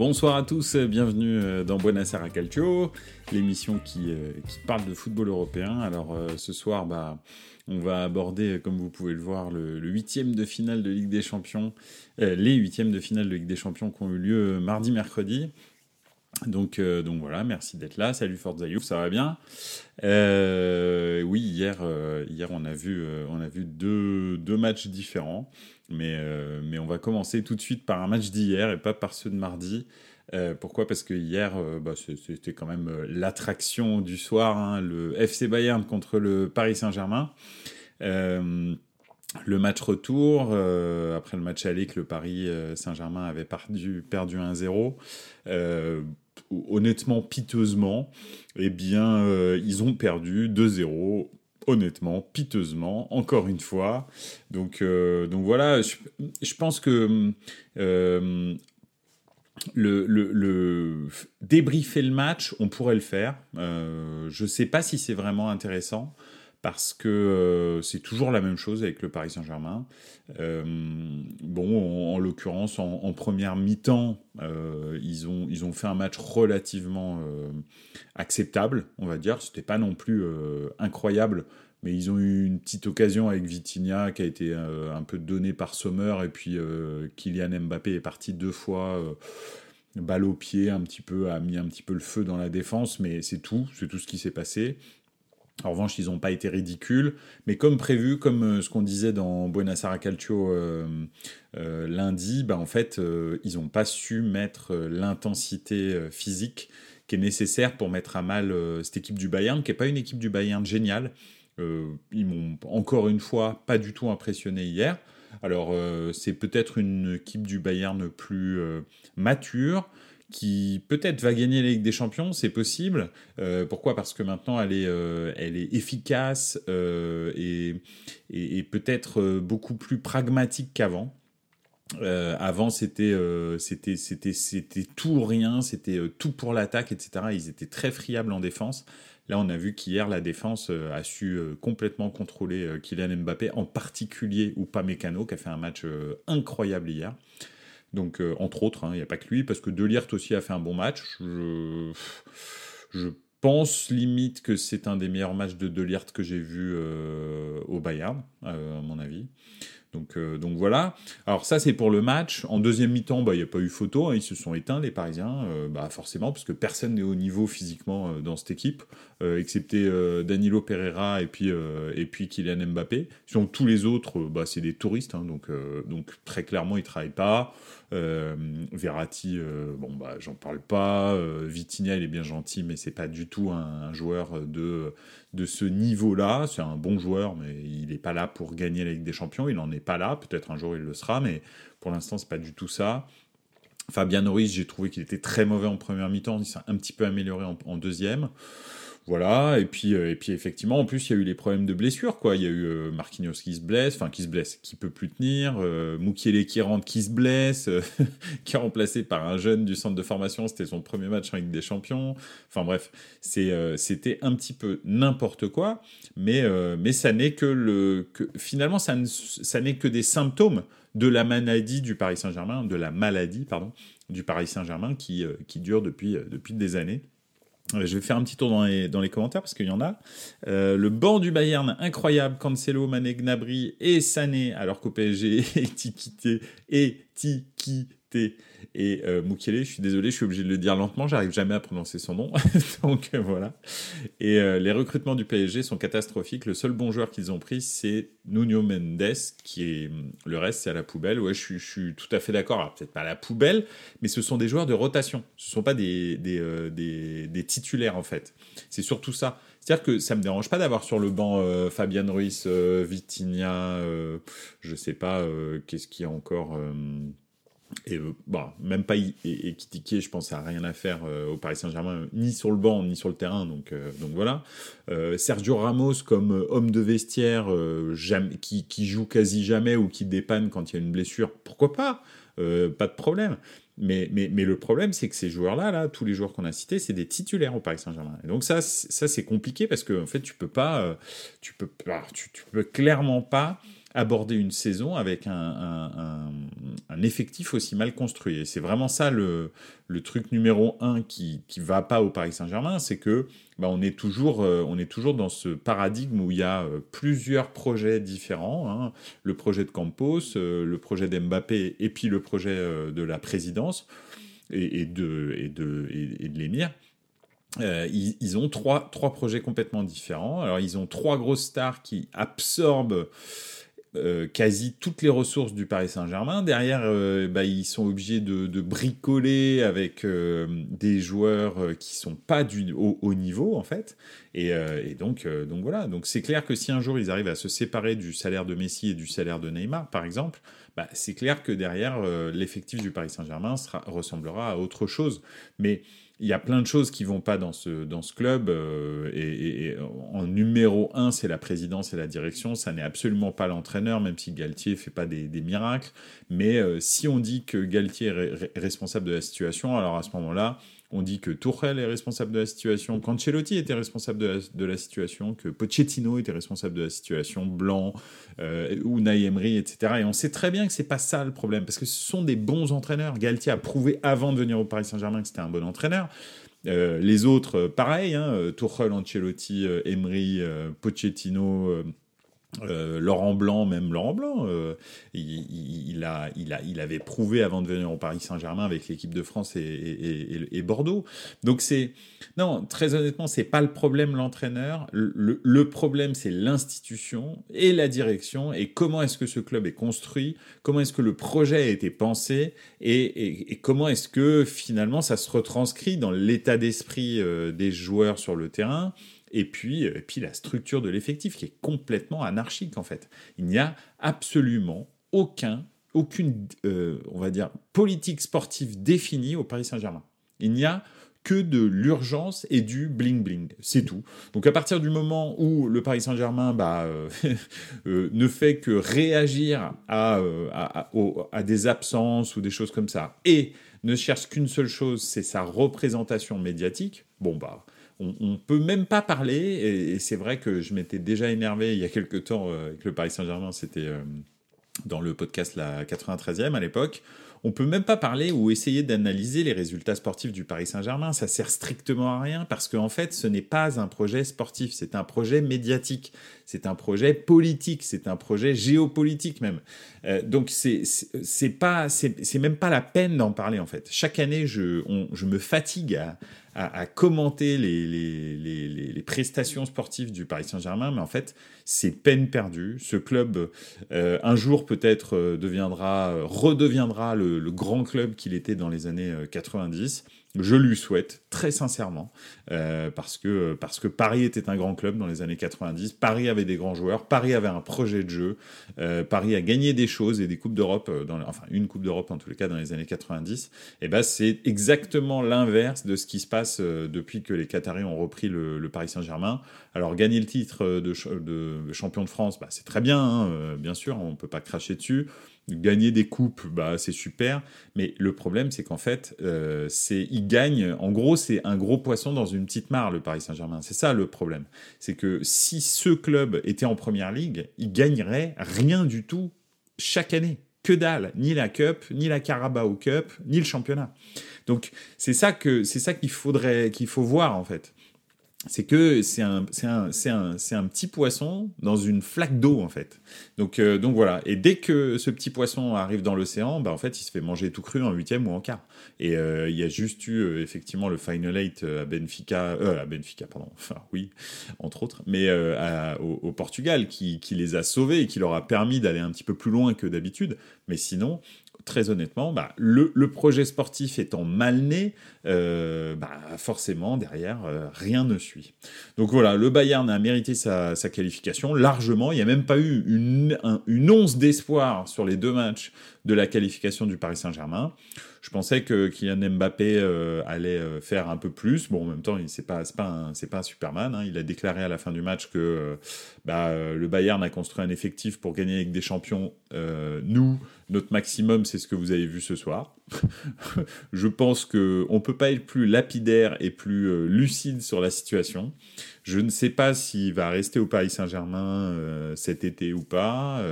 Bonsoir à tous, bienvenue euh, dans Buonasera Calcio, l'émission qui, euh, qui, parle de football européen. Alors euh, ce soir, bah, on va aborder, comme vous pouvez le voir, le, huitième de finale de Ligue des Champions, les huitièmes de finale de Ligue des Champions qui ont eu lieu mardi, mercredi. Donc, voilà, merci d'être là. Salut Forza Youth, ça va bien? Oui, hier, on a vu, deux matchs différents, mais, mais on va commencer tout de suite par un match d'hier et pas par ceux de mardi. pourquoi? Parce que hier, bah, c'était quand même l'attraction du soir, hein, le FC Bayern contre le Paris Saint-Germain. Euh, le match retour, euh, après le match aller que le Paris euh, Saint-Germain avait perdu, perdu 1-0, honnêtement, piteusement, eh bien, ils ont perdu 2-0 honnêtement, piteusement, encore une fois. Donc, donc voilà, je, pense que le, le, débriefer le match, on pourrait le faire. je ne sais pas si c'est vraiment intéressant parce que euh, c'est toujours la même chose avec le Paris Saint-Germain. Euh, bon, en, l'occurrence, en, première mi-temps, euh, ils, ont, ils ont fait un match relativement acceptable, on va dire. C'était pas non plus incroyable, mais ils ont eu une petite occasion avec Vitinha qui a été un peu donnée par Sommer, et puis Kylian Mbappé est parti deux fois balle au pied, un petit peu, a mis un petit peu le feu dans la défense, mais c'est tout, c'est tout ce qui s'est passé. En revanche, ils n'ont pas été ridicules, mais comme prévu, comme euh, ce qu'on disait dans Buenos Aires Calcio euh, euh, lundi, bah en fait, ils n'ont pas su mettre l'intensité physique qui est nécessaire pour mettre à mal cette équipe du Bayern, qui n'est pas une équipe du Bayern géniale. ils m'ont encore une fois pas du tout impressionné hier. Alors, c'est peut-être une équipe du Bayern plus mature, qui peut-être va gagner la Ligue des Champions, c'est possible. Euh, pourquoi? Parce que maintenant elle est, euh, efficace euh, et, peut-être beaucoup plus pragmatique qu'avant. avant, c'était tout ou rien, c'était tout pour l'attaque, etc. Ils étaient très friables en défense. Là, on a vu qu'hier, la défense a su complètement contrôler Kylian Mbappé, en particulier ou pas Mécano, qui a fait un match incroyable hier. Donc, euh, entre autres, hein, il n'y a pas que lui, parce que Delirte aussi a fait un bon match. Je, pense limite que c'est un des meilleurs matchs de Delirte que j'ai vu euh, au Bayern, euh, à mon avis. Donc, euh, donc voilà. Alors ça c'est pour le match. En deuxième mi-temps, bah, il n'y a pas eu photo. Hein. Ils se sont éteints les Parisiens, euh, bah, forcément, parce que personne n'est au niveau physiquement euh, dans cette équipe, excepté Danilo Pereira et puis, et puis Kylian Mbappé. Sinon tous les autres, bah, c'est des touristes, hein. donc, très clairement ils travaillent pas. Verratti, bon bah j'en parle pas. Vitinha il est bien gentil, mais c'est pas du tout un joueur de de ce niveau-là. C'est un bon joueur, mais il n'est pas là pour gagner la Ligue des Champions. Il n'en est pas là. Peut-être un jour il le sera, mais pour l'instant, c'est pas du tout ça. Fabien Norris, j'ai trouvé qu'il était très mauvais en première mi-temps. Il s'est un petit peu amélioré en deuxième. Voilà, et puis, euh, et puis effectivement, en plus, il y a eu les problèmes de blessure, quoi. Il y a eu euh, Marquinhos qui se blesse, enfin qui se blesse, qui peut plus tenir, euh, Moukielé qui rentre, qui se blesse, euh, qui est remplacé par un jeune du centre de formation, c'était son premier match en Ligue des Champions. Enfin bref, c'est, c'était un petit peu n'importe quoi, mais, mais ça n'est que le. Finalement, ça, ça n'est que des symptômes de la maladie du Paris Saint-Germain, de la maladie, pardon, du Paris Saint-Germain qui, qui dure depuis, depuis des années. Je vais faire un petit tour dans les, dans les commentaires parce qu'il y en a. Euh, le banc du Bayern, incroyable. Cancelo, Mané, Gnabry et Sané, alors qu'au PSG, étiqueté, étiqueté et euh, je suis désolé, je suis obligé de le dire lentement, j'arrive jamais à prononcer son nom. Donc euh, voilà. Et euh, les recrutements du PSG sont catastrophiques. Le seul bon joueur qu'ils ont pris, c'est Nuno Mendes, qui est le reste, c'est à la poubelle. Ouais, je, suis tout à fait d'accord. Peut-être pas à la poubelle, mais ce sont des joueurs de rotation. Ce sont pas des, des, titulaires en fait. C'est surtout ça. C'est-à-dire que ça me dérange pas d'avoir sur le banc Fabian Ruiz, Vitinha, je sais pas, qu'est-ce qu'il y a encore et euh, bon, même pas Ekitike, je pense, n'a rien à faire euh, au Paris Saint-Germain, ni sur le banc, ni sur le terrain. Donc, euh, donc voilà. Sergio Ramos, comme homme de vestiaire, qui, qui, joue quasi jamais ou qui dépanne quand il y a une blessure, pourquoi pas Pas de problème. Mais, mais, mais le problème, c'est que ces joueurs-là, là, tous les joueurs qu'on a cités, c'est des titulaires au Paris Saint-Germain. Et donc ça, c'est compliqué parce que en fait, tu peux pas, tu peux, tu peux clairement pas aborder une saison avec un, effectif aussi mal construit. Et c'est vraiment ça le, truc numéro un qui ne va pas au Paris Saint-Germain, c'est que bah, on, est toujours, euh, on est toujours dans ce paradigme où il y a euh, plusieurs projets différents. Hein. Le projet de Campos, euh, le projet d'Mbappé et puis le projet de la présidence et, et de, et de, et, de l'émir. ils, ils, ont trois, trois projets complètement différents. Alors, ils ont trois grosses stars qui absorbent euh, quasi toutes les ressources du Paris Saint-Germain. Derrière, euh, bah, ils sont obligés de, de bricoler avec euh, des joueurs qui sont pas du haut, niveau en fait. Et, et donc, donc voilà. Donc c'est clair que si un jour ils arrivent à se séparer du salaire de Messi et du salaire de Neymar, par exemple, bah, c'est clair que derrière l'effectif du Paris Saint-Germain ressemblera à autre chose. Mais il y a plein de choses qui vont pas dans ce, dans ce club. Euh, et, en numéro un, c'est la présidence et la direction. Ça n'est absolument pas l'entraîneur, même si Galtier fait pas des, des miracles. Mais euh, si on dit que Galtier est responsable de la situation, alors à ce moment-là, on dit que Tourelle est responsable de la situation, qu'Ancelotti était responsable de la, situation, que Pochettino était responsable de la situation, Blanc, euh, ou Emery, etc. Et on sait très bien que c'est pas ça le problème, parce que ce sont des bons entraîneurs. Galtier a prouvé avant de venir au Paris Saint-Germain que c'était un bon entraîneur. Euh, les autres, pareil, hein, Tuchel, Ancelotti, euh, Emery, euh, Pochettino, euh, Laurent Blanc, même Laurent Blanc, euh, il, il, a, il, a, il avait prouvé avant de venir au Paris Saint-Germain avec l'équipe de France et, et, et Bordeaux. Donc c'est non, très honnêtement, c'est pas le problème l'entraîneur. Le, le, problème c'est l'institution et la direction et comment est-ce que ce club est construit, comment est-ce que le projet a été pensé et, comment est-ce que finalement ça se retranscrit dans l'état d'esprit euh, des joueurs sur le terrain et puis, euh, et puis la structure de l'effectif qui est complètement anarchique en fait. Il n'y a absolument aucun, aucune, euh, on va dire, politique sportive définie au Paris Saint-Germain. Il n'y a que de l'urgence et du bling bling, c'est tout. Donc à partir du moment où le Paris Saint-Germain bah, euh, ne fait que réagir à, à, à, des absences ou des choses comme ça, et ne cherche qu'une seule chose, c'est sa représentation médiatique, bon bah on, ne peut même pas parler, et, c'est vrai que je m'étais déjà énervé il y a quelques temps euh, avec le Paris Saint-Germain, c'était euh, dans le podcast la 93e à l'époque, on peut même pas parler ou essayer d'analyser les résultats sportifs du Paris Saint-Germain. Ça sert strictement à rien parce qu'en fait, ce n'est pas un projet sportif, c'est un projet médiatique, c'est un projet politique, c'est un projet géopolitique même. Euh, donc c'est c'est pas c'est même pas la peine d'en parler en fait. Chaque année, je je me fatigue à à, commenter les, prestations sportives du Paris Saint-Germain, mais en fait, c'est peine perdue. Ce club, euh, un jour peut-être, euh, deviendra, redeviendra le, le grand club qu'il était dans les années 90. Euh, je lui souhaite très sincèrement euh, parce que parce que Paris était un grand club dans les années 90. Paris avait des grands joueurs. Paris avait un projet de jeu. Euh, Paris a gagné des choses et des coupes d'Europe euh, enfin une coupe d'Europe en tous les cas dans les années 90. Et ben c'est exactement l'inverse de ce qui se passe euh, depuis que les Qataris ont repris le, le Paris Saint-Germain. Alors gagner le titre de, de champion de France, bah, c'est très bien, hein, euh, bien sûr, on peut pas cracher dessus gagner des coupes, bah, c'est super. Mais le problème, c'est qu'en fait, euh, c'est il gagne. En gros, c'est un gros poisson dans une petite mare, le Paris Saint-Germain. C'est ça le problème. C'est que si ce club était en première ligue, il gagnerait rien du tout chaque année. Que dalle, ni la Cup, ni la Carabao Cup, ni le championnat. Donc c'est ça que c'est ça qu'il faudrait qu'il faut voir en fait c'est que c'est un, un, un, un, petit poisson dans une flaque d'eau en fait. Donc, euh, donc voilà. Et dès que ce petit poisson arrive dans l'océan, bah, en fait, il se fait manger tout cru en huitième ou en quart. Et euh, il y a juste eu euh, effectivement le final eight à Benfica, à Benfica, pardon. Enfin oui, entre autres, mais au, au, Portugal qui, qui les a sauvés et qui leur a permis d'aller un petit peu plus loin que d'habitude. Mais sinon, très honnêtement, bah, le, projet sportif étant mal né, euh, bah, forcément, derrière, euh, rien ne suit. Donc voilà, le Bayern a mérité sa, qualification largement. Il n'y a même pas eu une once d'espoir sur les deux matchs de la qualification du Paris Saint-Germain. Je pensais que Kylian Mbappé euh, allait euh, faire un peu plus. Bon, en même temps, c'est pas pas un Superman. Hein. Il a déclaré à la fin du match que euh, bah, le Bayern a construit un effectif pour gagner avec des champions. nous, notre maximum, c'est ce que vous avez vu ce soir. je pense que on peut pas être plus lapidaire et plus lucide sur la situation. Je ne sais pas s'il va rester au Paris Saint-Germain cet été ou pas.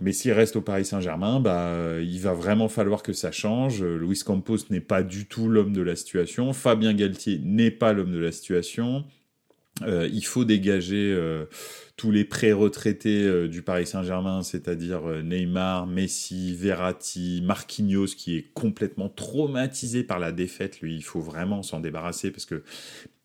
Mais s'il reste au Paris Saint-Germain, bah, il va vraiment falloir que ça change. Luis Campos n'est pas du tout l'homme de la situation. Fabien Galtier n'est pas l'homme de la situation. Euh, il faut dégager euh, tous les pré-retraités euh, du Paris Saint-Germain, c'est-à-dire Neymar, Messi, Verratti, Marquinhos, qui est complètement traumatisé par la défaite. Lui, il faut vraiment s'en débarrasser parce que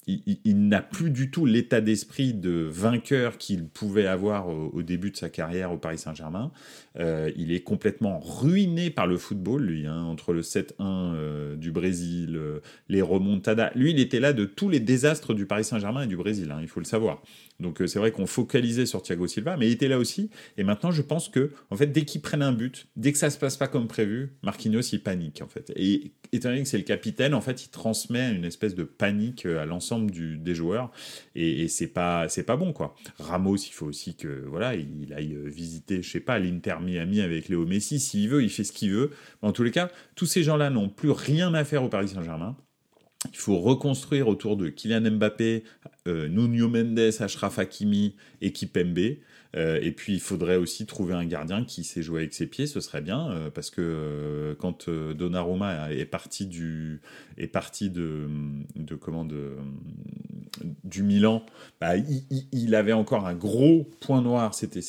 il, n'a plus du tout l'état d'esprit de vainqueur qu'il pouvait avoir au, début de sa carrière au Paris Saint-Germain. Euh, il est complètement ruiné par le football, lui, hein, entre le 7-1 euh, du Brésil, euh, les remontadas. Lui, il était là de tous les désastres du Paris Saint-Germain et du Brésil, hein, il faut le savoir. Donc c'est vrai qu'on focalisait sur Thiago Silva, mais il était là aussi. Et maintenant, je pense que, en fait, dès qu'il prennent un but, dès que ça se passe pas comme prévu, Marquinhos il panique en fait. Et étant donné que c'est le capitaine, en fait, il transmet une espèce de panique à l'ensemble des joueurs, et, et c'est pas c'est pas bon quoi. Ramos, il faut aussi que voilà, il aille visiter, je sais pas, l'Inter Miami avec Léo Messi. S'il veut, il fait ce qu'il veut. en tous les cas, tous ces gens-là n'ont plus rien à faire au Paris Saint-Germain. Il faut reconstruire autour de Kylian Mbappé, euh, Nuno Mendes, Ashraf Hakimi et Kipembe. Euh, et puis il faudrait aussi trouver un gardien qui sait jouer avec ses pieds, ce serait bien, euh, parce que euh, quand Donnarumma est parti du est parti de, de comment de, du Milan, bah, il, avait encore un gros point noir, c'était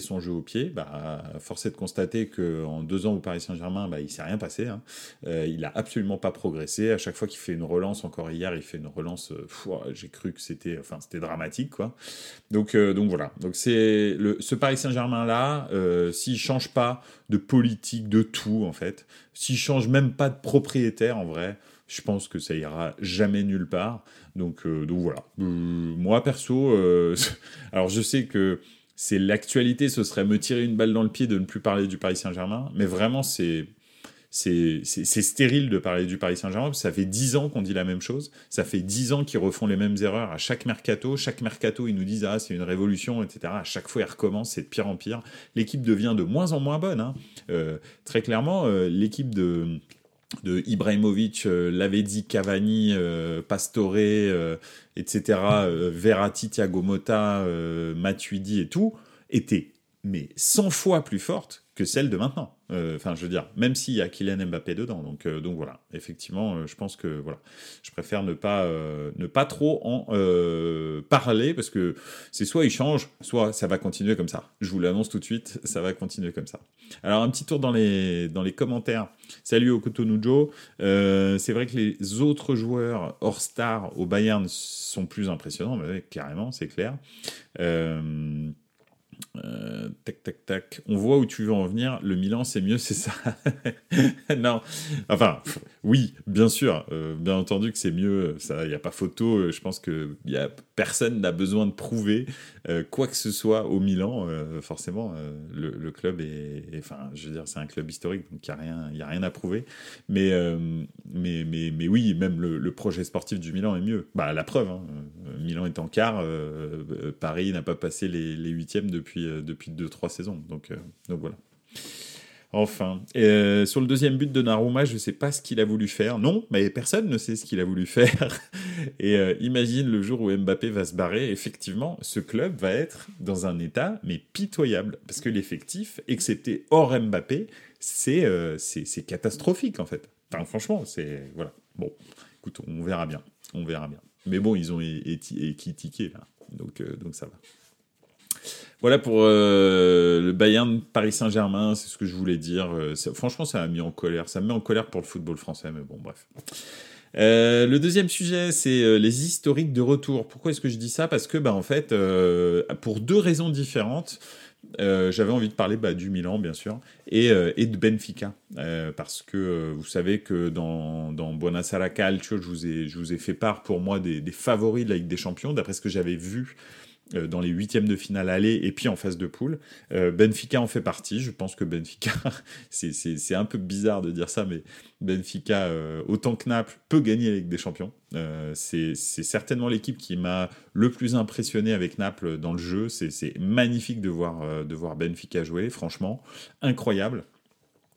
son jeu au pied. Bah, force est de constater que en deux ans au Paris Saint-Germain, bah, il s'est rien passé. Hein. il a absolument pas progressé. À chaque fois qu'il fait une relance, encore hier, il fait une relance. J'ai cru que c'était enfin dramatique quoi. Donc donc voilà. Donc c'est ce Paris Saint-Germain-là, euh, s'il change pas de politique, de tout, en fait, s'il change même pas de propriétaire, en vrai, je pense que ça ira jamais nulle part. Donc, euh, donc voilà. Euh, moi, perso, alors je sais que c'est l'actualité, ce serait me tirer une balle dans le pied de ne plus parler du Paris Saint-Germain, mais vraiment, c'est c'est stérile de parler du Paris Saint-Germain, ça fait dix ans qu'on dit la même chose, ça fait dix ans qu'ils refont les mêmes erreurs à chaque mercato, chaque mercato ils nous disent ah c'est une révolution, etc. À chaque fois ils recommencent, c'est de pire en pire. L'équipe devient de moins en moins bonne. Hein. Euh, très clairement, euh, l'équipe de de Ibrahimovic, euh, Cavani, Pastore, etc., Verratti, Thiago Motta, Matuidi et tout, était mais 100 fois plus forte que celle de maintenant. Euh, enfin, je veux dire, même s'il y a Kylian Mbappé dedans. Donc, euh, donc voilà, effectivement, euh, je pense que voilà, je préfère ne pas, ne pas trop en parler parce que c'est soit il change, soit ça va continuer comme ça. Je vous l'annonce tout de suite, ça va continuer comme ça. Alors, un petit tour dans les, dans les commentaires. Salut au Kotonujo. c'est vrai que les autres joueurs hors star au Bayern sont plus impressionnants, mais carrément, c'est clair. Euh, euh, tac, tac, tac. On voit où tu veux en venir. Le Milan, c'est mieux, c'est ça. non. Enfin, oui, bien sûr. Euh, bien entendu que c'est mieux. Ça, il n'y a pas photo. Je pense que y a, personne n'a besoin de prouver euh, quoi que ce soit au Milan. forcément, le, club est, Enfin, je veux dire, c'est un club historique, donc il n'y a, rien, a rien à prouver. Mais, mais, mais, mais oui, même le, projet sportif du Milan est mieux. Bah, la preuve. Hein. Milan est en quart. Paris n'a pas passé les, les huitièmes depuis depuis, euh, depuis 2-3 saisons. Donc, euh, donc voilà. Enfin, euh, sur le deuxième but de Naruma, je ne sais pas ce qu'il a voulu faire. Non, mais personne ne sait ce qu'il a voulu faire. Et imagine le jour où Mbappé va se barrer, effectivement, ce club va être dans un état mais pitoyable. Parce que l'effectif, excepté hors Mbappé, c'est catastrophique en fait. Enfin, franchement, c'est. Voilà. Bon, écoute, on verra bien. On verra bien. Mais bon, ils ont équitiqué là. Donc, donc ça va. Voilà pour euh, le Bayern Paris Saint-Germain, c'est ce que je voulais dire. Euh, franchement, ça m'a mis en colère. Ça me met en colère pour le football français, mais bon, bref. Euh, le deuxième sujet, c'est les historiques de retour. Pourquoi est-ce que je dis ça? Parce que, bah, en fait, pour deux raisons différentes, j'avais envie de parler bah, du Milan, bien sûr, et, de Benfica. parce que vous savez que dans, dans Buonasera Calcio, je vous, ai, je vous ai fait part pour moi des, des favoris de la Ligue des Champions, d'après ce que j'avais vu dans les huitièmes de finale aller et puis en phase de poule. Benfica en fait partie. Je pense que Benfica, c'est un peu bizarre de dire ça, mais Benfica, autant que Naples, peut gagner avec des champions. c'est certainement l'équipe qui m'a le plus impressionné avec Naples dans le jeu. C'est magnifique de voir, de voir Benfica jouer, franchement, incroyable.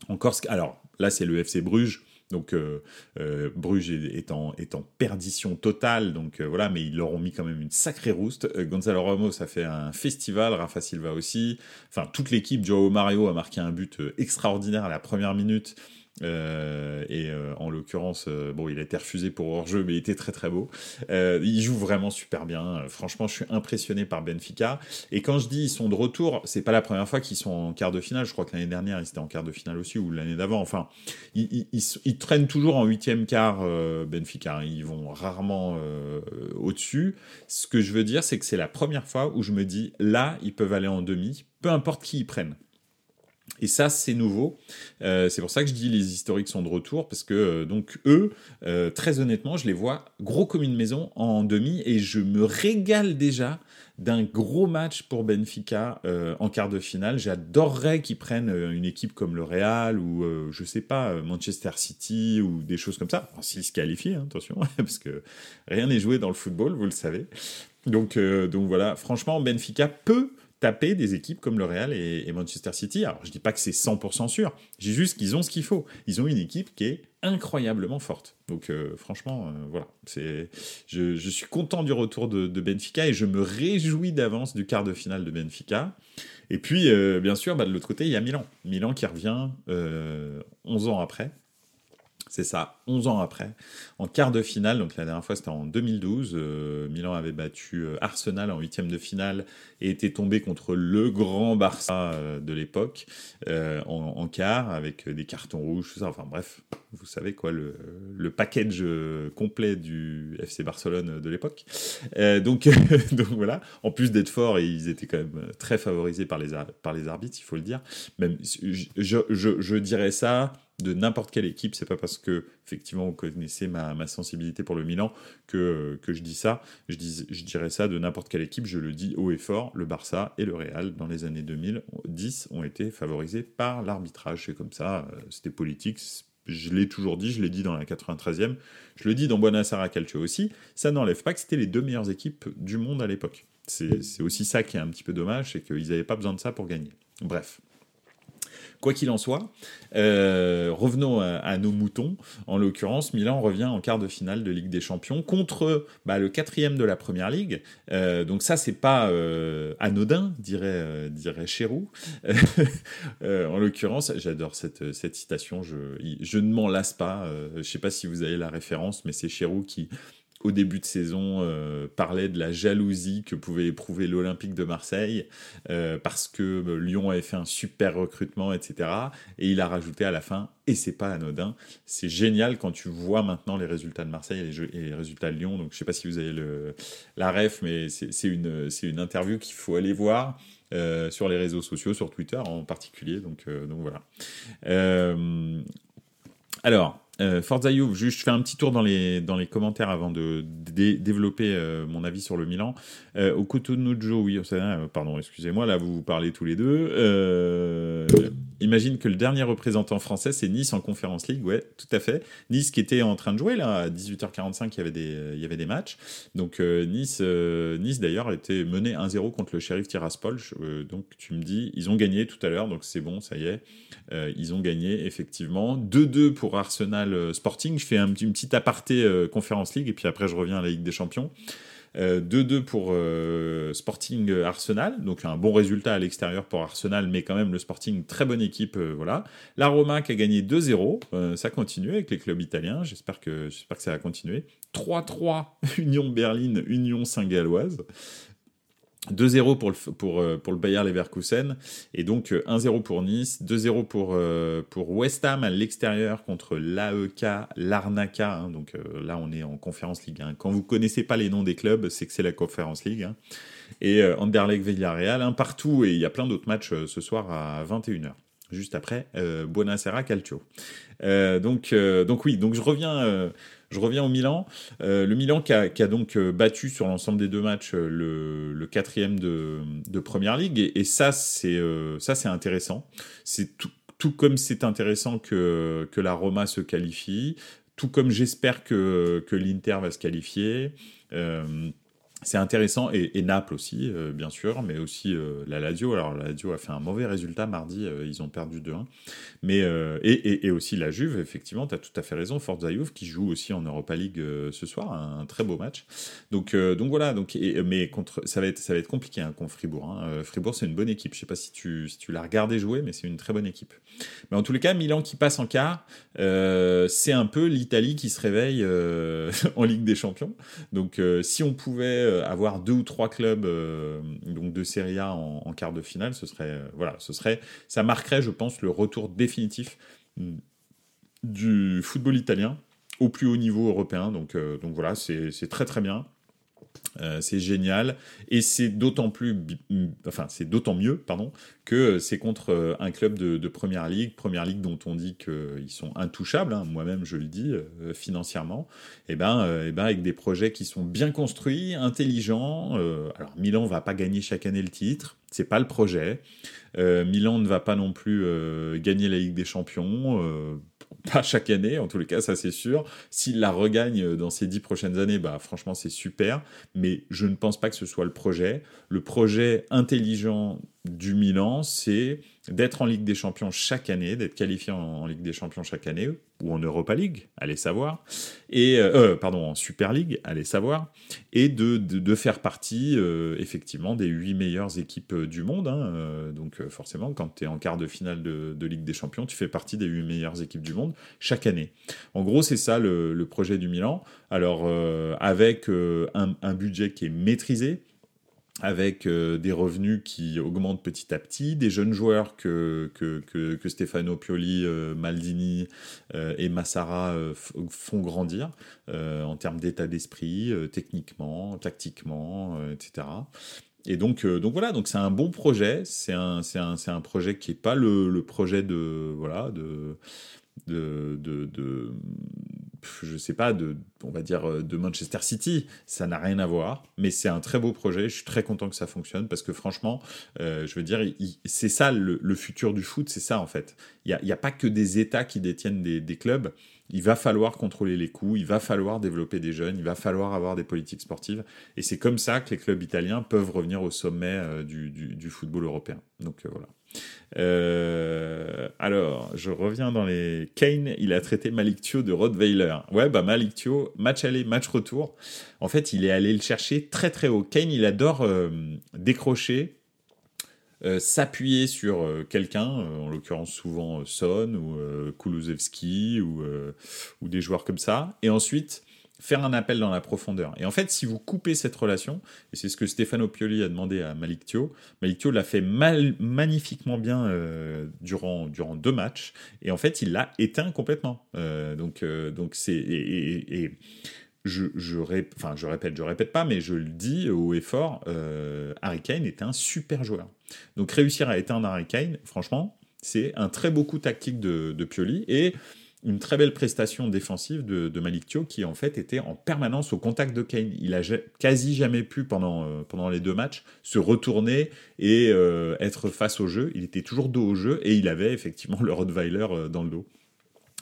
Encore, alors là, c'est le FC Bruges donc euh, euh, Bruges est en, perdition totale, donc euh, voilà, mais ils leur ont mis quand même une sacrée rouste. Gonzalo Ramos a fait un festival, Rafa Silva aussi. Enfin, toute l'équipe, Joao Mario a marqué un but extraordinaire à la première minute. Euh, et euh, en l'occurrence, euh, bon, il a été refusé pour hors-jeu, mais il était très très beau. il joue vraiment super bien. Franchement, je suis impressionné par Benfica. Et quand je dis ils sont de retour, c'est pas la première fois qu'ils sont en quart de finale. Je crois que l'année dernière, ils étaient en quart de finale aussi, ou l'année d'avant. Enfin, ils, ils, traînent toujours en huitième quart Benfica. Ils vont rarement au-dessus. Ce que je veux dire, c'est que c'est la première fois où je me dis là, ils peuvent aller en demi, peu importe qui ils prennent. Et ça, c'est nouveau. Euh, c'est pour ça que je dis les historiques sont de retour, parce que euh, donc eux, euh, très honnêtement, je les vois gros comme une maison en demi, et je me régale déjà d'un gros match pour Benfica en quart de finale. J'adorerais qu'ils prennent une équipe comme le Real ou je sais pas Manchester City ou des choses comme ça. S'ils se qualifient, hein, attention, parce que rien n'est joué dans le football, vous le savez. Donc, donc voilà, franchement, Benfica peut taper des équipes comme le Real et, Manchester City. Alors, je dis pas que c'est 100% sûr, j'ai juste qu'ils ont ce qu'il faut. Ils ont une équipe qui est incroyablement forte. Donc, euh, franchement, euh, voilà. C'est, je, suis content du retour de, Benfica et je me réjouis d'avance du quart de finale de Benfica. Et puis, euh, bien sûr, bah, de l'autre côté, il y a Milan. Milan qui revient 11 ans après. C'est ça, 11 ans après, en quart de finale, donc la dernière fois c'était en 2012, euh, Milan avait battu euh, Arsenal en huitième de finale et était tombé contre le grand Barça euh, de l'époque en, quart avec des cartons rouges, tout ça, enfin bref, vous savez quoi, le, package complet du FC Barcelone de l'époque. donc, voilà, en plus d'être fort, et ils étaient quand même très favorisés par les, arbitres, il faut le dire, même je dirais ça de n'importe quelle équipe. C'est pas parce que, effectivement, vous connaissez ma, sensibilité pour le Milan que, que je dis ça. Je, dis, dirais ça de n'importe quelle équipe. Je le dis haut et fort. Le Barça et le Real, dans les années 2010, ont été favorisés par l'arbitrage. C'est comme ça. Euh, c'était politique. Je l'ai toujours dit. Je l'ai dit dans la 93e. Je le dis dans Buonasera Calcio aussi. Ça n'enlève pas que c'était les deux meilleures équipes du monde à l'époque. C'est aussi ça qui est un petit peu dommage. C'est qu'ils n'avaient pas besoin de ça pour gagner. Bref. Quoi qu'il en soit, euh, revenons à, nos moutons. En l'occurrence, Milan revient en quart de finale de Ligue des Champions contre bah, le quatrième de la Première Ligue. Euh, donc ça, c'est pas euh, anodin, dirait dirait Chéroux. en l'occurrence, j'adore cette, cette citation. Je, je ne m'en lasse pas. je sais pas si vous avez la référence, mais c'est Chéroux qui au début de saison, euh, parlait de la jalousie que pouvait éprouver l'Olympique de Marseille euh, parce que euh, Lyon avait fait un super recrutement, etc. Et il a rajouté à la fin, et c'est pas anodin, c'est génial quand tu vois maintenant les résultats de Marseille et les, résultats de Lyon. Donc je sais pas si vous avez la ref, mais c'est une, interview qu'il faut aller voir. sur les réseaux sociaux, sur Twitter en particulier. Donc voilà. alors, euh, Forza Juve, je, fais un petit tour dans les, dans les commentaires avant de, développer euh, mon avis sur le Milan. Euh, oui, euh, pardon, excusez-moi, là vous, vous parlez tous les deux. Euh, imagine que le dernier représentant français, c'est Nice en Conférence League, ouais, tout à fait. Nice qui était en train de jouer, là, à 18h45, il y avait des, il y avait des matchs. Donc Nice, nice d'ailleurs, était mené 1-0 contre le shérif Tiraspol. donc tu me dis, ils ont gagné tout à l'heure, donc c'est bon, ça y est. ils ont gagné, effectivement. 2-2 pour Arsenal Sporting. Je fais un, une petite aparté Conférence League, et puis après je reviens à la Ligue des Champions. 2-2 euh, pour euh, Sporting Arsenal, donc un bon résultat à l'extérieur pour Arsenal, mais quand même le Sporting, très bonne équipe, euh, voilà. La Roma qui a gagné 2-0, ça continue avec les clubs italiens, j'espère que, que ça va continuer. 3-3 Union Berlin, Union Saint-Galloise. 2-0 pour le, pour, euh, pour le Bayer Leverkusen et donc 1-0 euh, pour Nice, 2-0 pour, euh, pour West Ham à l'extérieur contre l'AEK, l'Arnaca. Hein. donc là, on est en Conférence League. Hein. Quand vous connaissez pas les noms des clubs, c'est que c'est la Conférence League. Hein. Et Anderlecht Villarreal, un partout et il y a plein d'autres matchs ce soir à 21h. Juste après euh, Buonasera Calcio. donc, donc oui, donc je reviens, je reviens au Milan. le Milan qui a, donc battu sur l'ensemble des deux matchs le, quatrième de, de Première Ligue, et, ça c'est ça c'est intéressant. C'est tout, tout comme c'est intéressant que, que la Roma se qualifie, tout comme j'espère que, que l'Inter va se qualifier. Euh, c'est intéressant et, Naples aussi, euh, bien sûr, mais aussi euh, la Lazio. Alors la Lazio a fait un mauvais résultat mardi, euh, ils ont perdu 2-1. Mais et, aussi la Juve, effectivement, tu as tout à fait raison. Forza Juve qui joue aussi en Europa League ce soir, un, très beau match. Donc donc voilà, donc mais contre ça va être ça va être compliqué hein, contre Fribourg. Hein. Fribourg c'est une bonne équipe. Je sais pas si tu si tu l'as regardé jouer, mais c'est une très bonne équipe. Mais en tous les cas, Milan qui passe en quart, c'est un peu l'Italie qui se réveille en Ligue des Champions. Donc si on pouvait avoir deux ou trois clubs euh, donc de Serie A en, quart de finale, ce serait euh, voilà, ce serait ça marquerait, je pense, le retour définitif du football italien au plus haut niveau européen. Donc donc voilà, c'est très très bien. Euh, c'est génial et c'est d'autant plus, enfin c'est d'autant mieux, pardon, que c'est contre euh, un club de, première ligue, première ligue dont on dit qu'ils sont intouchables. Hein, moi-même je le dis euh, financièrement. Et eh ben, et ben avec des projets qui sont bien construits, intelligents. alors Milan va pas gagner chaque année le titre, c'est pas le projet. Milan ne va pas non plus gagner la Ligue des Champions pas chaque année, en tous les cas, ça c'est sûr. S'il la regagne dans ces dix prochaines années, bah franchement c'est super, mais je ne pense pas que ce soit le projet. Le projet intelligent du Milan, c'est d'être en Ligue des Champions chaque année, d'être qualifié en, Ligue des Champions chaque année, ou en Europa League, allez savoir, et euh, euh, pardon, en Super League, allez savoir, et de, de, faire partie euh, effectivement des huit meilleures équipes du monde. Hein, donc forcément, quand tu es en quart de finale de, de, Ligue des Champions, tu fais partie des huit meilleures équipes du monde chaque année. En gros, c'est ça le, projet du Milan. Alors avec un budget qui est maîtrisé, avec euh, des revenus qui augmentent petit à petit, des jeunes joueurs que, que, que, Stefano Pioli, euh, Maldini euh, et Massara font grandir en termes d'état d'esprit, techniquement, tactiquement, etc. Et donc, donc voilà, donc c'est un bon projet. C'est un, un, un projet qui n'est pas le, le, projet de voilà de de, de, de je sais pas, de, on va dire, euh, de Manchester City. Ça n'a rien à voir, mais c'est un très beau projet. Je suis très content que ça fonctionne parce que franchement, euh, je veux dire, c'est ça le, futur du foot, c'est ça en fait. Il n'y a, pas que des États qui détiennent des, clubs. Il va falloir contrôler les coûts, il va falloir développer des jeunes, il va falloir avoir des politiques sportives. Et c'est comme ça que les clubs italiens peuvent revenir au sommet euh, du, football européen. Donc voilà. Euh, alors, je reviens dans les. Kane, il a traité Malik Thio de Rottweiler. Ouais, bah Malik match aller, match retour. En fait, il est allé le chercher très très haut. Kane, il adore euh, décrocher, euh, s'appuyer sur quelqu'un, en l'occurrence souvent Son ou Kulusevski ou des joueurs comme ça, et ensuite faire un appel dans la profondeur. Et en fait, si vous coupez cette relation, et c'est ce que Stefano Pioli a demandé à Malik Thio, Malik Thio l'a fait magnifiquement bien euh, durant, durant deux matchs, et en fait, il l'a éteint complètement. Euh, donc, euh, donc c'est... Et, je, je, enfin, je répète, je répète pas, mais je le dis haut et fort, Harry Kane est un super joueur. Donc réussir à éteindre Harry Kane, franchement, c'est un très beau coup tactique de, de Pioli, et une très belle prestation défensive de, de, Malik Thio qui en fait était en permanence au contact de Kane. Il a quasi jamais pu pendant, euh, pendant les deux matchs se retourner et euh, être face au jeu. Il était toujours dos au jeu et il avait effectivement le Rottweiler euh, dans le dos.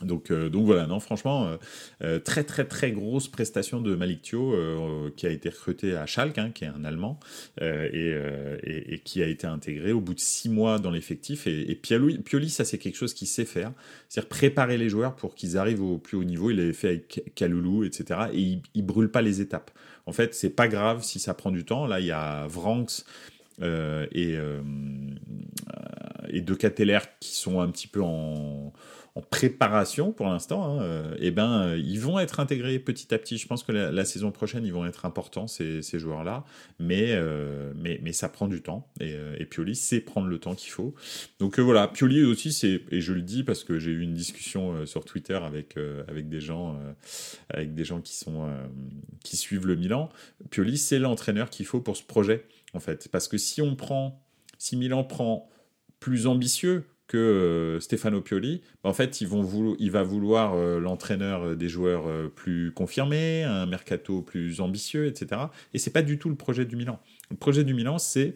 Donc, euh, donc voilà, non, franchement, euh, euh, très très très grosse prestation de Malik Thio, qui a été recruté à Schalke, hein, qui est un Allemand, et, et, qui a été intégré au bout de six mois dans l'effectif. Et, et Pioli, Pioli, ça c'est quelque chose qu'il sait faire, c'est-à-dire préparer les joueurs pour qu'ils arrivent au plus haut niveau. Il l'avait fait avec Kaloulou, etc. Et il, il brûle pas les étapes. En fait, c'est pas grave si ça prend du temps. Là, il y a Vranks. et, et De qui sont un petit peu en, en préparation pour l'instant, hein, euh, eh ben, euh, ils vont être intégrés petit à petit. Je pense que la, saison prochaine, ils vont être importants, ces, joueurs-là. Mais, euh, mais, mais ça prend du temps. Et, et Pioli sait prendre le temps qu'il faut. Donc voilà, Pioli aussi, c'est, et je le dis parce que j'ai eu une discussion sur Twitter avec, avec, des, gens, avec des gens qui, sont, qui suivent le Milan. Pioli, c'est l'entraîneur qu'il faut pour ce projet, en fait. Parce que si on prend, si Milan prend plus ambitieux, que Stefano Pioli, bah, en fait, ils vont il va vouloir l'entraîneur des joueurs plus confirmés, un mercato plus ambitieux, etc. Et c'est pas du tout le projet du Milan. Le projet du Milan, c'est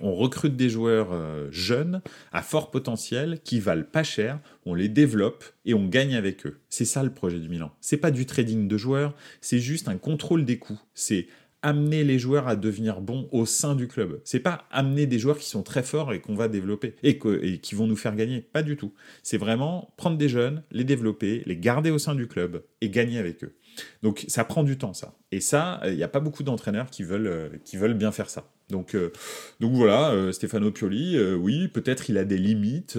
on recrute des joueurs euh, jeunes à fort potentiel qui valent pas cher, on les développe et on gagne avec eux. C'est ça le projet du Milan. C'est pas du trading de joueurs, c'est juste un contrôle des coûts. C'est amener les joueurs à devenir bons au sein du club. C'est pas amener des joueurs qui sont très forts et qu'on va développer et, et, qui vont nous faire gagner. Pas du tout. C'est vraiment prendre des jeunes, les développer, les garder au sein du club et gagner avec eux. Donc ça prend du temps ça. Et ça, il n'y a pas beaucoup d'entraîneurs qui veulent, euh, qui veulent bien faire ça. Donc, euh, donc voilà, euh, Stefano Pioli, oui, peut-être il a des limites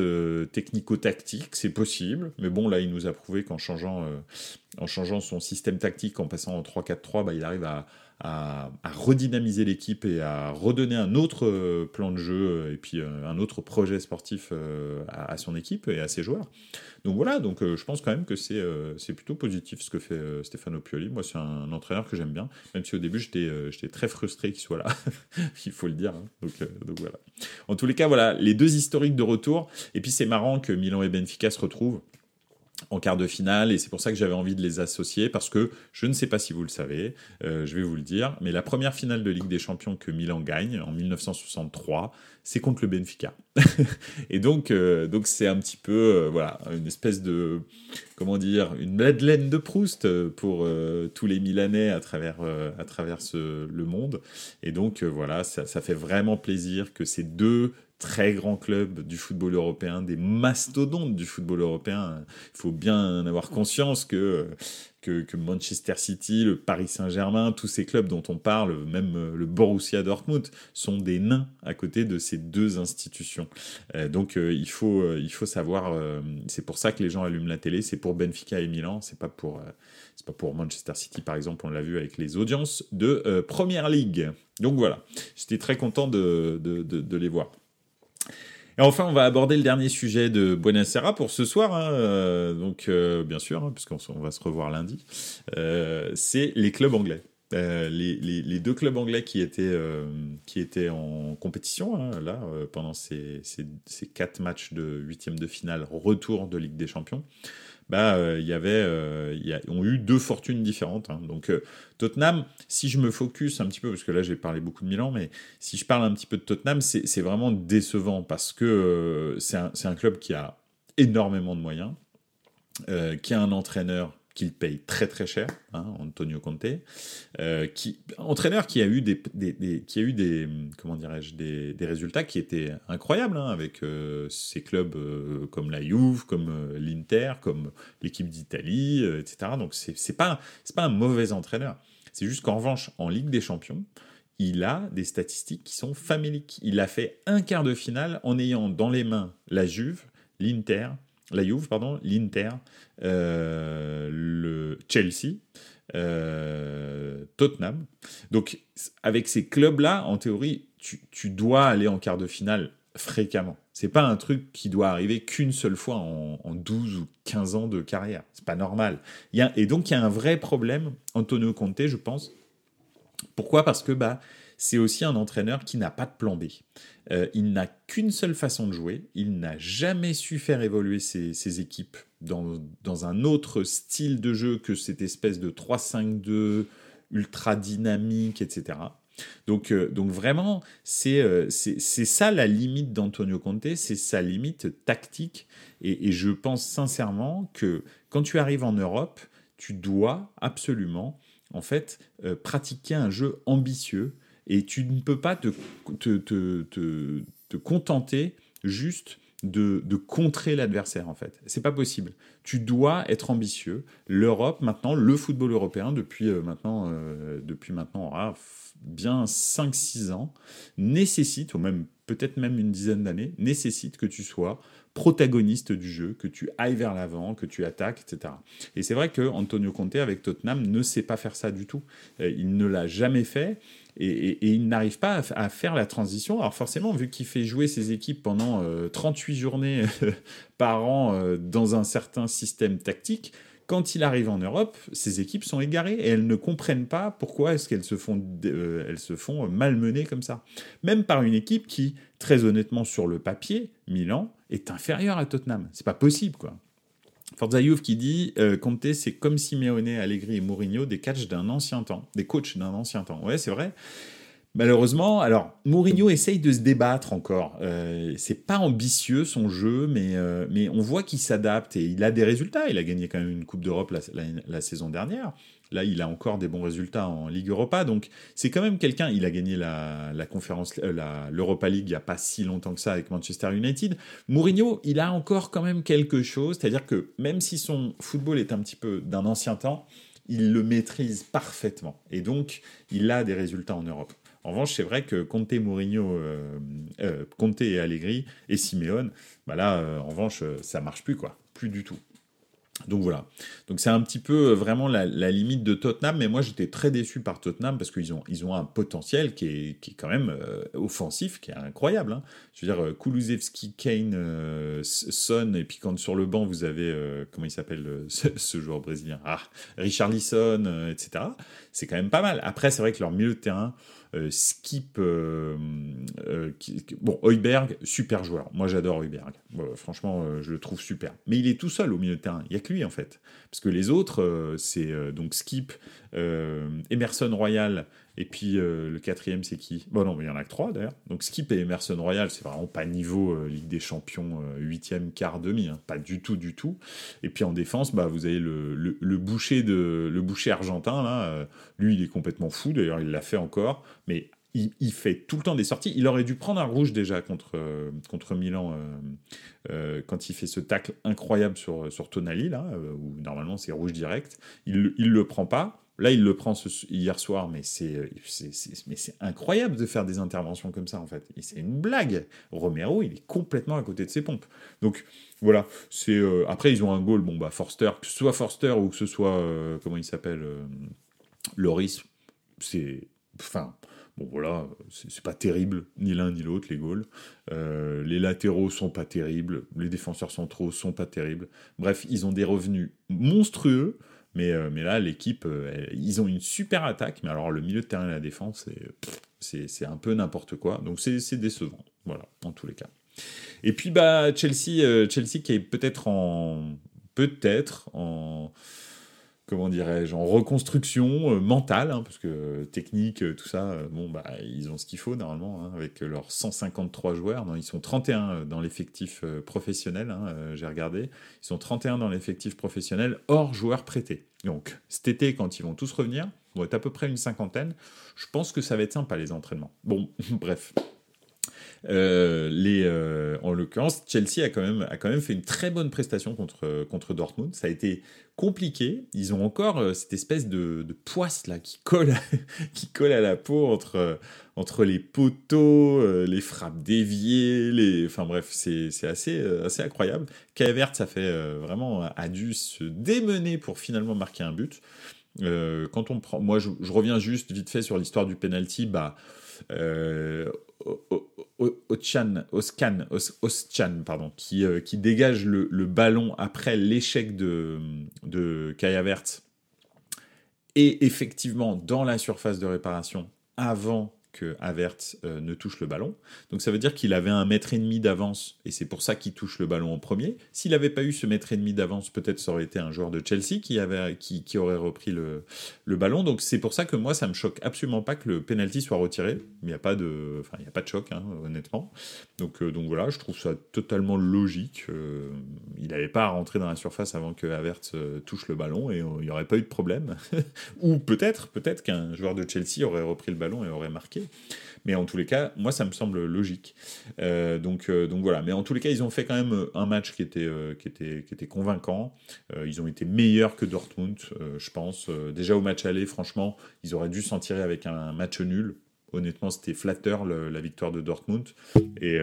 technico-tactiques, c'est possible. Mais bon, là, il nous a prouvé qu'en changeant, en changeant son système tactique, en passant en 3-4-3, bah, il arrive à, à, redynamiser l'équipe et à redonner un autre euh, plan de jeu euh, et puis euh, un autre projet sportif à, son équipe et à ses joueurs. Donc voilà, donc je pense quand même que c'est c'est plutôt positif ce que fait Stefano Pioli. Moi, c'est un entraîneur que j'aime bien, même si au début j'étais j'étais très frustré qu'il soit là, il faut le dire. Hein. Donc, donc voilà. En tous les cas, voilà les deux historiques de retour. Et puis c'est marrant que Milan et Benfica se retrouvent en quart de finale et c'est pour ça que j'avais envie de les associer parce que je ne sais pas si vous le savez, euh, je vais vous le dire, mais la première finale de Ligue des Champions que Milan gagne en 1963, c'est contre le Benfica. et donc euh, donc c'est un petit peu euh, voilà une espèce de comment dire une Madeleine de Proust pour tous les Milanais à travers à travers le monde et donc voilà ça, ça fait vraiment plaisir que ces deux très grands clubs du football européen, des mastodontes du football européen. Il faut bien avoir conscience que, que, Manchester City, le Paris Saint-Germain, tous ces clubs dont on parle, même le Borussia Dortmund, sont des nains à côté de ces deux institutions. Euh, donc euh, il, faut, euh, il faut savoir, c'est pour ça que les gens allument la télé, c'est pour Benfica et Milan, c'est pas pour... pas pour Manchester City, par exemple, on l'a vu avec les audiences de Première League. Donc voilà, j'étais très content de, de les voir. Et enfin, on va aborder le dernier sujet de Buenasera pour ce soir. Hein, euh, donc, euh, bien sûr, hein, puisqu'on va se revoir lundi. Euh, c'est les clubs anglais. Les, deux clubs anglais qui étaient, qui étaient en compétition hein, là pendant ces, ces, quatre matchs de huitième de finale retour de Ligue des Champions bah, euh, y avait, euh, y ont eu deux fortunes différentes. Hein. Donc euh, Tottenham, si je me focus un petit peu, parce que là j'ai parlé beaucoup de Milan, mais si je parle un petit peu de Tottenham, c'est vraiment décevant parce que c'est un, un, club qui a énormément de moyens, qui a un entraîneur qu'il paye très très cher, hein, Antonio Conte, euh, qui entraîneur qui a eu des, qui a eu des comment dirais-je des, résultats qui étaient incroyables hein, avec euh, ces clubs euh, comme la Juve, comme l'Inter, comme l'équipe d'Italie, etc. Donc c'est c'est pas c'est pas un mauvais entraîneur. C'est juste qu'en revanche en Ligue des Champions, il a des statistiques qui sont faméliques. Il a fait un quart de finale en ayant dans les mains la Juve, l'Inter, la Juve, pardon, l'Inter, euh, le Chelsea, euh, Tottenham. Donc, avec ces clubs-là, en théorie, tu, dois aller en quart de finale fréquemment. C'est pas un truc qui doit arriver qu'une seule fois en, 12 ou 15 ans de carrière. C'est pas normal. Et donc, il y a un vrai problème, Antonio Conte, je pense. Pourquoi? Parce que bah, c'est aussi un entraîneur qui n'a pas de plan B. Euh, il n'a qu'une seule façon de jouer, il n'a jamais su faire évoluer ses, équipes dans, un autre style de jeu que cette espèce de 3-5-2 ultra dynamique, etc. Donc, euh, donc vraiment, euh, c'est ça la limite d'Antonio Conte, c'est sa limite tactique. Et, je pense sincèrement que quand tu arrives en Europe, tu dois absolument, en fait, pratiquer un jeu ambitieux et tu ne peux pas te, te, te, te contenter juste de, de, contrer l'adversaire en fait. C'est pas possible. Tu dois être ambitieux. L'Europe maintenant, le football européen depuis euh, maintenant, euh, depuis maintenant ah, bien 5-6 ans nécessite, ou même peut-être même une dizaine d'années, nécessite que tu sois protagoniste du jeu, que tu ailles vers l'avant, que tu attaques, etc. Et c'est vrai que Antonio Conte avec Tottenham ne sait pas faire ça du tout. Euh, il ne l'a jamais fait et, il n'arrive pas à, faire la transition. Alors forcément, vu qu'il fait jouer ses équipes pendant 38 euh, journées par an euh, dans un certain système tactique, quand il arrive en Europe, ces équipes sont égarées et elles ne comprennent pas pourquoi est-ce qu'elles se font, euh, elles se font malmener comme ça. Même par une équipe qui, très honnêtement, sur le papier, Milan, est inférieure à Tottenham. C'est pas possible, quoi. Forza qui dit euh, c'est comme Simeone, Allegri et Mourinho, des coachs d'un ancien temps, des coachs d'un ancien temps. Ouais, c'est vrai. Malheureusement, alors Mourinho essaye de se débattre encore. Euh, c'est pas ambitieux son jeu, mais, euh, mais on voit qu'il s'adapte et il a des résultats. Il a gagné quand même une Coupe d'Europe la, saison dernière. Là, il a encore des bons résultats en Ligue Europa. Donc, c'est quand même quelqu'un. Il a gagné la, la conférence, euh, l'Europa League il n'y a pas si longtemps que ça avec Manchester United. Mourinho, il a encore quand même quelque chose. C'est-à-dire que même si son football est un petit peu d'un ancien temps, il le maîtrise parfaitement. Et donc, il a des résultats en Europe. En revanche, c'est vrai que Conte, Mourinho, euh, euh, Conte et Allegri et Simeone, bah là, euh, en revanche, ça marche plus, quoi. Plus du tout. Donc voilà. Donc c'est un petit peu vraiment la, limite de Tottenham, mais moi j'étais très déçu par Tottenham parce qu'ils ont, ils ont un potentiel qui est, qui est quand même offensif, qui est incroyable. Hein. Je veux dire, Kulusevski, Kane, Son, et puis quand sur le banc vous avez, comment il s'appelle ce, joueur brésilien? Ah, Richarlison, etc. C'est quand même pas mal. Après, c'est vrai que leur milieu de terrain, Skip, euh, euh, bon, Heuberg, super joueur. Moi, j'adore Heuberg. franchement, je le trouve super. Mais il est tout seul au milieu de terrain. Il n'y a que lui, en fait. Parce que les autres, c'est donc Skip, Emerson Royal et puis euh, le quatrième, c'est qui? Bon, non, mais il y en a que trois d'ailleurs. Donc Skip et Emerson Royal, c'est vraiment pas niveau euh, Ligue des Champions, euh, huitième, quart, demi, hein. pas du tout, du tout. Et puis en défense, bah, vous avez le, le, boucher, de, le boucher argentin, là. lui, il est complètement fou, d'ailleurs, il l'a fait encore. Mais il, fait tout le temps des sorties. Il aurait dû prendre un rouge déjà contre, contre Milan quand il fait ce tacle incroyable sur, sur Tonali, là, où normalement c'est rouge direct. Il ne le prend pas. Là, il le prend hier soir, mais c'est incroyable de faire des interventions comme ça, en fait. C'est une blague. Romero, il est complètement à côté de ses pompes. Donc, voilà. euh, Après, ils ont un goal, bon, bah, Forster, que ce soit Forster ou que ce soit, euh, comment il s'appelle, euh, Loris, c'est... Enfin... Bon voilà, c'est pas terrible, ni l'un ni l'autre, les goals. les latéraux sont pas terribles, les défenseurs centraux sont pas terribles. Bref, ils ont des revenus monstrueux. Mais, euh, mais là, l'équipe, euh, ils ont une super attaque, mais alors le milieu de terrain et la défense, c'est un peu n'importe quoi. Donc c'est décevant, voilà, en tous les cas. Et puis bah Chelsea, euh, Chelsea qui est peut-être en peut-être en comment dirais-je, en reconstruction euh, mentale, hein, parce que technique, euh, tout ça, euh, bon, bah, ils ont ce qu'il faut normalement, hein, avec leurs 153 joueurs. Non, ils sont 31 dans l'effectif professionnel, hein, j'ai regardé. Ils sont 31 dans l'effectif professionnel, hors joueurs prêtés. Donc, cet été, quand ils vont tous revenir, vont être à peu près une cinquantaine. Je pense que ça va être sympa, les entraînements. Bon, bref. Euh, les, euh, en l'occurrence, Chelsea a quand, même, a quand même fait une très bonne prestation contre, contre Dortmund. Ça a été compliqué. Ils ont encore euh, cette espèce de, de, poisse là qui colle, qui colle à la peau entre, entre les poteaux, les frappes déviées, les... enfin bref, c'est assez, assez incroyable. Kavert, ça fait vraiment, a dû se démener pour finalement marquer un but. quand on prend, moi je, je, reviens juste vite fait sur l'histoire du penalty, bah euh, Ochan, Oscan, pardon, qui, euh, dégage le, ballon après l'échec de, de Kaya et effectivement dans la surface de réparation avant que Havertz euh, ne touche le ballon. Donc ça veut dire qu'il avait un mètre et demi d'avance et c'est pour ça qu'il touche le ballon en premier. S'il n'avait pas eu ce mètre et demi d'avance, peut-être ça aurait été un joueur de Chelsea qui, aurait repris le, ballon. Donc c'est pour ça que moi ça me choque absolument pas que le penalty soit retiré. Il n'y a pas de, enfin choc hein, honnêtement. Donc euh, donc voilà, je trouve ça totalement logique. Euh, il n'avait pas à rentrer dans la surface avant que Havertz touche le ballon et il n'y aurait pas eu de problème. Ou peut-être peut-être qu'un joueur de Chelsea aurait repris le ballon et aurait marqué. Mais en tous les cas, moi, ça me semble logique. Euh, donc, euh, donc voilà. Mais en tous les cas, ils ont fait quand même euh, un match qui était, qui était, qui était convaincant. ils ont été meilleurs que Dortmund, je pense. déjà au match aller, franchement, ils auraient dû s'en tirer avec un match nul. Honnêtement, c'était flatteur la victoire de Dortmund. Et.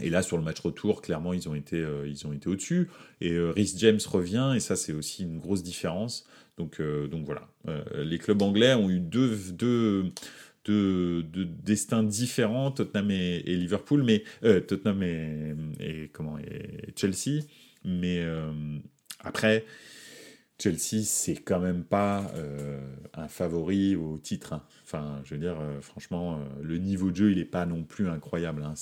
Et là, sur le match retour, clairement, ils ont été, ils ont été au-dessus. Et Rhys James revient, et ça, c'est aussi une grosse différence. Donc, donc voilà. les clubs anglais ont eu deux, de, destins différents, Tottenham et, Liverpool, mais euh, Tottenham et, comment et Chelsea, mais euh, après Chelsea, c'est quand même pas un favori au titre. Hein. Enfin, je veux dire, franchement, le niveau de jeu, il n'est pas non plus incroyable. Hein.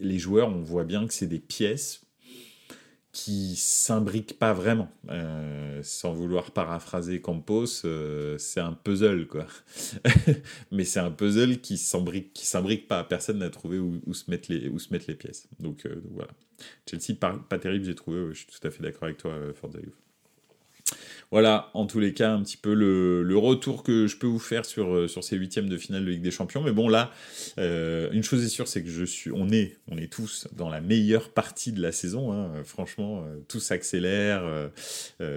les joueurs, on voit bien que c'est des pièces qui s'imbrique pas vraiment. Euh, sans vouloir paraphraser Campos, euh, c'est un puzzle, quoi. Mais c'est un puzzle qui s'imbrique, qui s'imbrique pas. Personne n'a trouvé où, se mettre les, pièces. Donc, euh, voilà. Chelsea, pas, pas terrible, j'ai trouvé. je suis tout à fait d'accord avec toi, Forza voilà, en tous les cas, un petit peu le, retour que je peux vous faire sur, euh, sur ces huitièmes de finale de Ligue des Champions. Mais bon, là, euh, une chose est sûre, c'est que je suis, on est, on est tous dans la meilleure partie de la saison. Hein. Franchement, euh, tout s'accélère.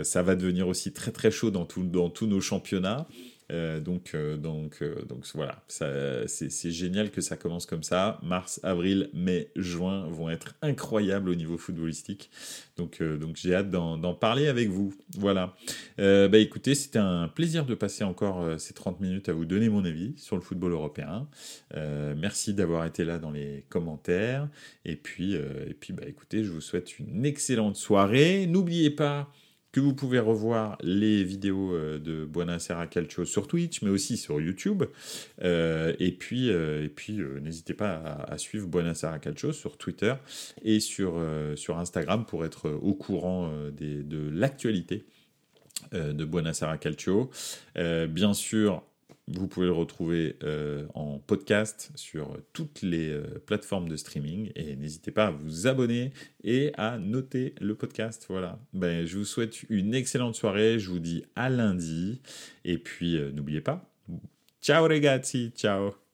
ça va devenir aussi très très chaud dans, dans tous nos championnats. Euh, donc, euh, donc, euh, donc voilà, c'est génial que ça commence comme ça. Mars, avril, mai, juin vont être incroyables au niveau footballistique. Donc, donc j'ai hâte d'en parler avec vous. Voilà. bah écoutez, c'était un plaisir de passer encore ces 30 minutes à vous donner mon avis sur le football européen. merci d'avoir été là dans les commentaires. Et puis, et puis bah écoutez, je vous souhaite une excellente soirée. N'oubliez pas que vous pouvez revoir les vidéos euh, de Buonasera Calcio sur Twitch, mais aussi sur YouTube. Euh, et puis, euh, puis n'hésitez pas à, suivre Buonasera Calcio sur Twitter et sur, sur Instagram pour être au courant des, de l'actualité de Buonasera Calcio. bien sûr, vous pouvez le retrouver euh, en podcast sur toutes les euh, plateformes de streaming et n'hésitez pas à vous abonner et à noter le podcast. Voilà. Ben, je vous souhaite une excellente soirée. Je vous dis à lundi et puis euh, n'oubliez pas. Ciao ragazzi, ciao.